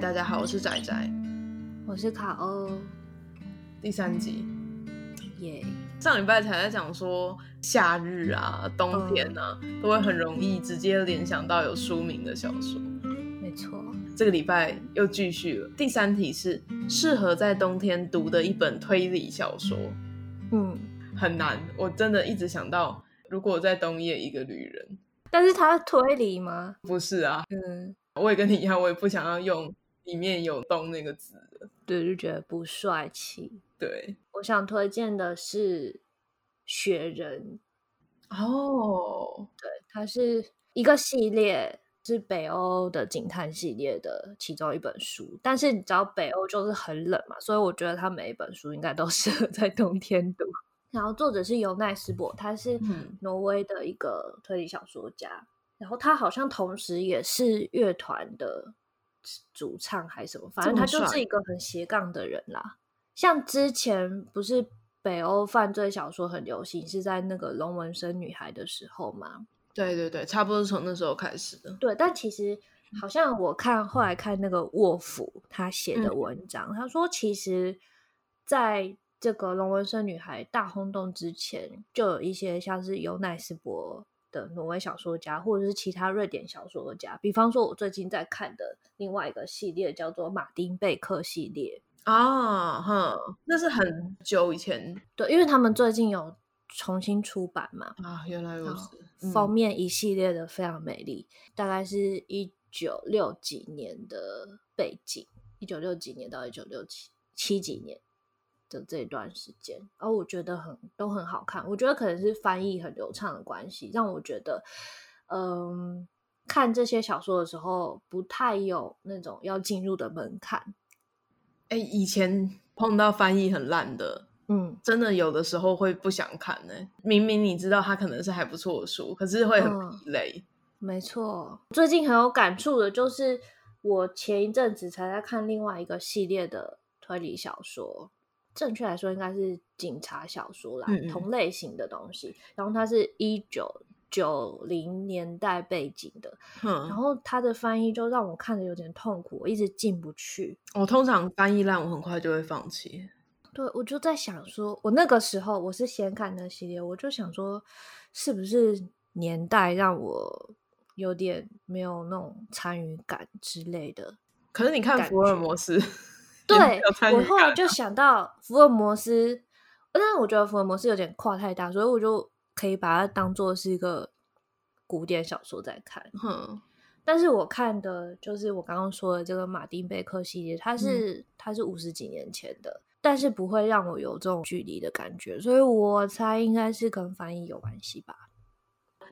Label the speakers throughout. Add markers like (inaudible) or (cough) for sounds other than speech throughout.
Speaker 1: 嗨，大家好，我是仔仔，
Speaker 2: 我是卡欧。
Speaker 1: 第三集，
Speaker 2: 耶、yeah！
Speaker 1: 上礼拜才在讲说夏日啊、冬天啊，嗯、都会很容易直接联想到有书名的小说。
Speaker 2: 没错，
Speaker 1: 这个礼拜又继续了。第三题是适合在冬天读的一本推理小说。
Speaker 2: 嗯，
Speaker 1: 很难，我真的一直想到，如果在冬夜一个旅人，
Speaker 2: 但是他推理吗？
Speaker 1: 不是啊，
Speaker 2: 嗯，
Speaker 1: 我也跟你一样，我也不想要用里面有“冬”那个字的，
Speaker 2: 对，就觉得不帅气。
Speaker 1: 对，
Speaker 2: 我想推荐的是《雪人》
Speaker 1: 哦，
Speaker 2: 对，它是一个系列，是北欧的警探系列的其中一本书。但是你知道北欧就是很冷嘛，所以我觉得它每一本书应该都 (laughs) 适合在冬天读。然后作者是尤奈斯伯，他是挪威的一个推理小说家，嗯、然后他好像同时也是乐团的主唱还是什么，反正他就是一个很斜杠的人啦。像之前不是北欧犯罪小说很流行，是在那个龙纹身女孩的时候吗？
Speaker 1: 对对对，差不多是从那时候开始的。
Speaker 2: 对，但其实好像我看后来看那个沃夫他写的文章，嗯、他说其实在这个龙纹身女孩大轰动之前，就有一些像是尤奈斯伯的挪威小说家，或者是其他瑞典小说家，比方说我最近在看的另外一个系列叫做马丁贝克系列。
Speaker 1: 啊，哼，那是很久以前，
Speaker 2: 对，因为他们最近有重新出版嘛。
Speaker 1: 啊，原来如此。
Speaker 2: 封面一系列的非常美丽，嗯、大概是一九六几年的背景，一九六几年到一九六七七几年的这段时间，而、哦、我觉得很都很好看。我觉得可能是翻译很流畅的关系，让我觉得，嗯，看这些小说的时候不太有那种要进入的门槛。
Speaker 1: 哎，以前碰到翻译很烂的，
Speaker 2: 嗯，
Speaker 1: 真的有的时候会不想看呢。明明你知道它可能是还不错的书，可是会很疲累。
Speaker 2: 嗯，没错，最近很有感触的就是，我前一阵子才在看另外一个系列的推理小说，正确来说应该是警察小说啦，嗯嗯，同类型的东西。然后它是一九九零年代背景的，
Speaker 1: 嗯，
Speaker 2: 然后它的翻译就让我看着有点痛苦，我一直进不去。
Speaker 1: 我通常翻译烂，我很快就会放弃。
Speaker 2: 对，我就在想说，我那个时候我是先看那系列，我就想说，是不是年代让我有点没有那种参与感之类的？
Speaker 1: 可是你看福尔摩斯，(laughs)
Speaker 2: 对，我后来就想到福尔摩斯，但是我觉得福尔摩斯有点跨太大，所以我就。可以把它当做是一个古典小说在看，
Speaker 1: 嗯，
Speaker 2: 但是我看的就是我刚刚说的这个马丁贝克系列，它是、嗯、它是五十几年前的，但是不会让我有这种距离的感觉，所以我猜应该是跟翻译有关系吧。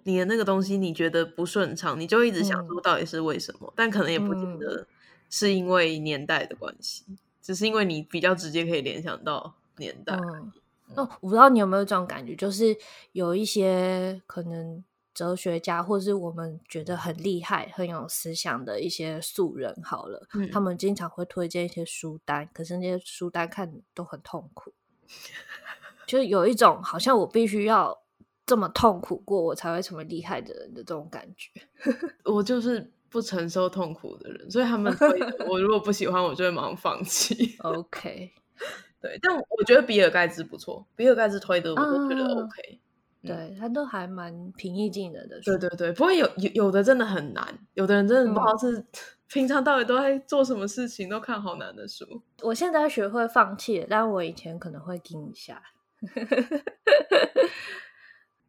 Speaker 1: 你的那个东西你觉得不顺畅，你就一直想说到底是为什么，嗯、但可能也不见得是因为年代的关系，嗯、只是因为你比较直接可以联想到年代。
Speaker 2: 嗯哦，我不知道你有没有这种感觉，就是有一些可能哲学家，或是我们觉得很厉害、很有思想的一些素人，好了，嗯、他们经常会推荐一些书单，可是那些书单看都很痛苦，(laughs) 就有一种好像我必须要这么痛苦过，我才会成为厉害的人的这种感觉。(laughs)
Speaker 1: 我就是不承受痛苦的人，所以他们推 (laughs) 我如果不喜欢，我就会马上放弃。
Speaker 2: OK。(laughs)
Speaker 1: 对，但我觉得比尔盖茨不错，比尔盖茨推的我都觉得 OK，、
Speaker 2: 嗯、对他都还蛮平易近人的。
Speaker 1: 对对对，不过有有有的真的很难，有的人真的不知道是、嗯、(laughs) 平常到底都在做什么事情，都看好难的书。
Speaker 2: 我现在学会放弃了，但我以前可能会听一下。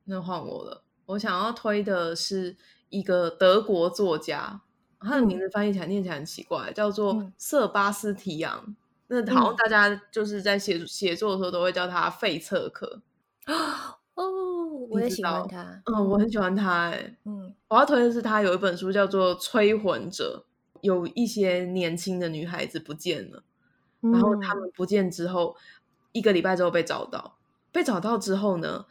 Speaker 1: 那换我了，我想要推的是一个德国作家，他的名字翻译起来、嗯、念起来很奇怪，叫做瑟巴斯提昂。那好像大家就是在写写作的时候都会叫他费策克
Speaker 2: 哦，我也喜欢他，
Speaker 1: 嗯，我很喜欢他，哎，
Speaker 2: 嗯，
Speaker 1: 我要推的是他有一本书叫做《催魂者》，有一些年轻的女孩子不见了，嗯、然后他们不见之后，一个礼拜之后被找到，被找到之后呢，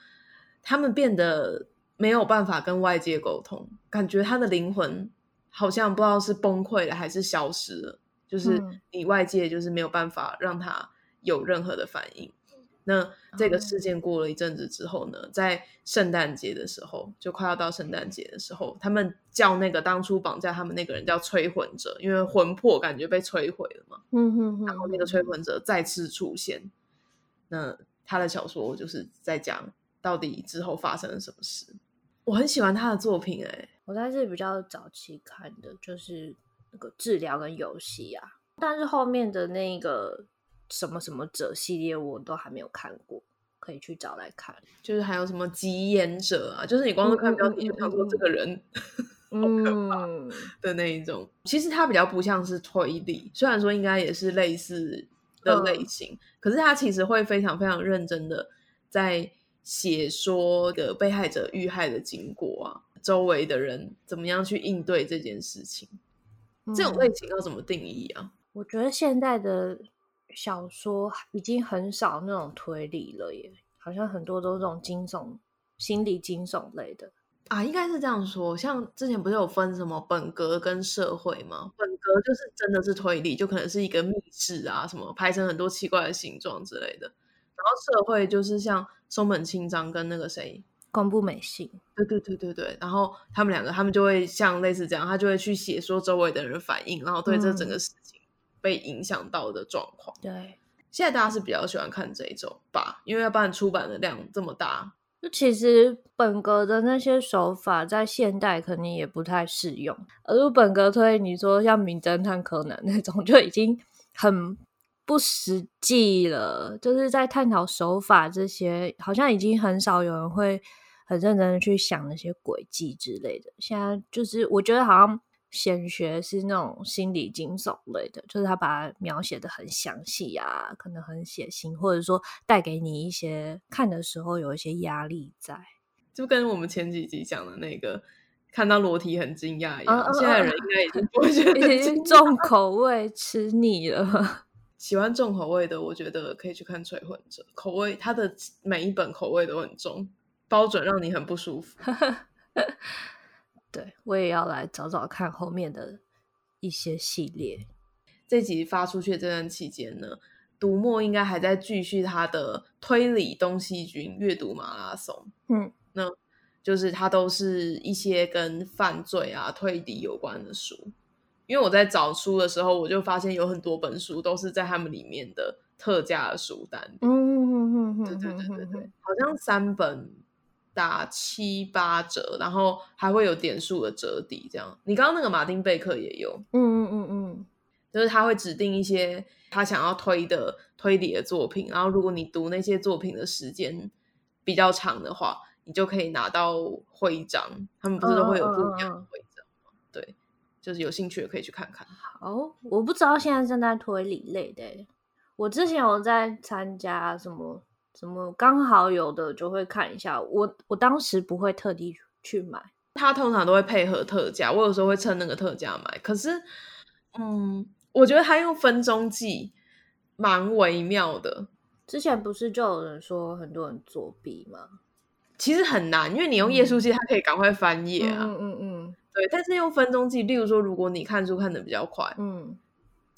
Speaker 1: 他们变得没有办法跟外界沟通，感觉他的灵魂好像不知道是崩溃了还是消失了。就是你外界就是没有办法让他有任何的反应，嗯、那这个事件过了一阵子之后呢，在圣诞节的时候，就快要到圣诞节的时候，他们叫那个当初绑架他们那个人叫催魂者，因为魂魄感觉被摧毁了嘛。
Speaker 2: 嗯哼哼。
Speaker 1: 然后那个催魂者再次出现，那他的小说就是在讲到底之后发生了什么事。我很喜欢他的作品，哎，
Speaker 2: 我在这里比较早期看的就是那个治疗跟游戏啊，但是后面的那个。什么什么者系列我都还没有看过，可以去找来看。
Speaker 1: 就是还有什么急眼者啊，就是你光是看标题就想说这个人、(laughs) 嗯、的那一种。其实它比较不像是推理，虽然说应该也是类似的类型，嗯、可是它其实会非常非常认真的在写说的被害者遇害的经过啊，周围的人怎么样去应对这件事情。嗯、这种类型要怎么定义啊？
Speaker 2: 我觉得现在的。小说已经很少那种推理了耶，好像很多都是这种惊悚、心理惊悚类的
Speaker 1: 啊，应该是这样说。像之前不是有分什么本格跟社会吗？本格就是真的是推理，就可能是一个密室啊，什么拍成很多奇怪的形状之类的。然后社会就是像松本清张跟那个谁，
Speaker 2: 宫部美幸，
Speaker 1: 对对对对对。然后他们两个，他们就会像类似这样，他就会去写说周围的人反应，然后对这整个事情。嗯被影响到的状况，
Speaker 2: 对，
Speaker 1: 现在大家是比较喜欢看这一种吧，因为要不然出版的量这么大，
Speaker 2: 就其实本格的那些手法在现代肯定也不太适用。而本格推，你说像名侦探柯南那种，就已经很不实际了，就是在探讨手法这些，好像已经很少有人会很认真的去想那些轨迹之类的。现在就是我觉得好像。显学是那种心理惊悚类的，就是他把它描写的很详细啊，可能很血腥，或者说带给你一些看的时候有一些压力在，
Speaker 1: 就跟我们前几集讲的那个看到裸体很惊讶一样。啊、现在人应该已经不会觉得
Speaker 2: 已经重 (laughs) 口味吃腻了。
Speaker 1: 喜欢重口味的，我觉得可以去看《催魂者》，口味他的每一本口味都很重，包准让你很不舒服。(laughs)
Speaker 2: 对，我也要来找找看后面的一些系列。
Speaker 1: 这集发出去的这段期间呢，读墨应该还在继续他的推理东西军阅读马拉松。
Speaker 2: 嗯，
Speaker 1: 那就是他都是一些跟犯罪啊、推理有关的书。因为我在找书的时候，我就发现有很多本书都是在他们里面的特价的书单。
Speaker 2: 嗯嗯嗯嗯，
Speaker 1: 对对对对对，好像三本。打七八折，然后还会有点数的折抵，这样。你刚刚那个马丁贝克也有，
Speaker 2: 嗯嗯嗯嗯，
Speaker 1: 就是他会指定一些他想要推的推理的作品，然后如果你读那些作品的时间比较长的话，你就可以拿到徽章。他们不是都会有不一样的徽章吗？对，就是有兴趣的可以去看看。
Speaker 2: 好，我不知道现在正在推理类的，我之前有在参加什么。什么刚好有的就会看一下，我我当时不会特地去买，
Speaker 1: 他通常都会配合特价，我有时候会趁那个特价买。可是，嗯，我觉得他用分钟计蛮微妙的。
Speaker 2: 之前不是就有人说很多人作弊吗？
Speaker 1: 其实很难，因为你用页数计，它可以赶快翻页啊。
Speaker 2: 嗯嗯嗯，
Speaker 1: 对。但是用分钟计，例如说，如果你看书看的比较快，
Speaker 2: 嗯，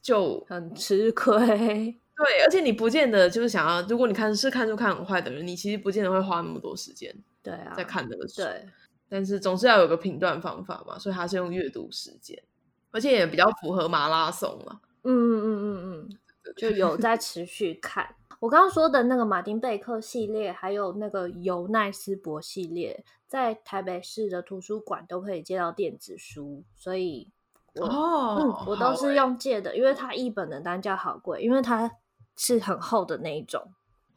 Speaker 1: 就
Speaker 2: 很吃亏。(laughs)
Speaker 1: 对，而且你不见得就是想要，如果你看是看书看很快的人，你其实不见得会花那么多时间。
Speaker 2: 对啊，
Speaker 1: 在看那个书。
Speaker 2: 对，
Speaker 1: 但是总是要有个评断方法嘛，所以他是用阅读时间，而且也比较符合马拉松嘛。
Speaker 2: 嗯嗯嗯嗯嗯，就有在持续看。我刚刚说的那个马丁贝克系列，还有那个尤奈斯伯系列，在台北市的图书馆都可以借到电子书，所以我
Speaker 1: 哦，
Speaker 2: 嗯，我都是用借的，欸、因为它一本的单价好贵，因为它。是很厚的那一种，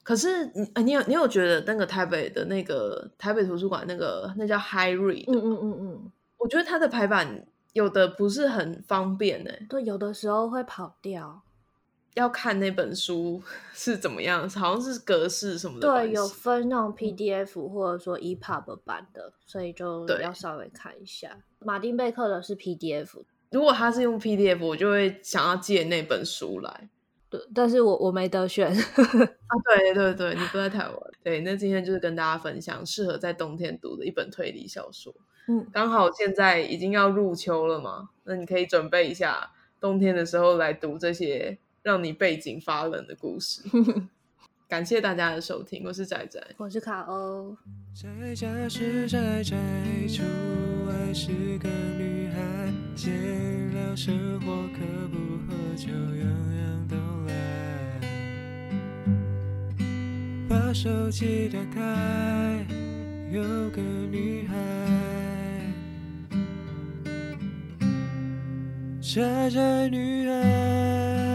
Speaker 1: 可是你你有你有觉得那个台北的那个台北图书馆那个那叫 High Read？
Speaker 2: 嗯嗯嗯嗯，
Speaker 1: 我觉得它的排版有的不是很方便呢、欸。
Speaker 2: 对，有的时候会跑掉，
Speaker 1: 要看那本书 (laughs) 是怎么样，好像是格式什么的。
Speaker 2: 对，有分那种 PDF 或者说 EPUB 版的，所以就要稍微看一下。马丁贝克的是 PDF，
Speaker 1: 如果他是用 PDF，我就会想要借那本书来。
Speaker 2: 但是我我没得选 (laughs)
Speaker 1: 啊！对对对，你不在台湾。对，那今天就是跟大家分享适合在冬天读的一本推理小说。
Speaker 2: 嗯，
Speaker 1: 刚好现在已经要入秋了嘛，那你可以准备一下，冬天的时候来读这些让你背景发冷的故事。赶 (laughs) 感谢大家的收听，我是仔仔，
Speaker 2: 我是卡欧。
Speaker 3: 在家是宅宅，出外是个女孩，闲聊生活可不喝酒，样样都来。把手机打开，有个女孩，宅宅女孩。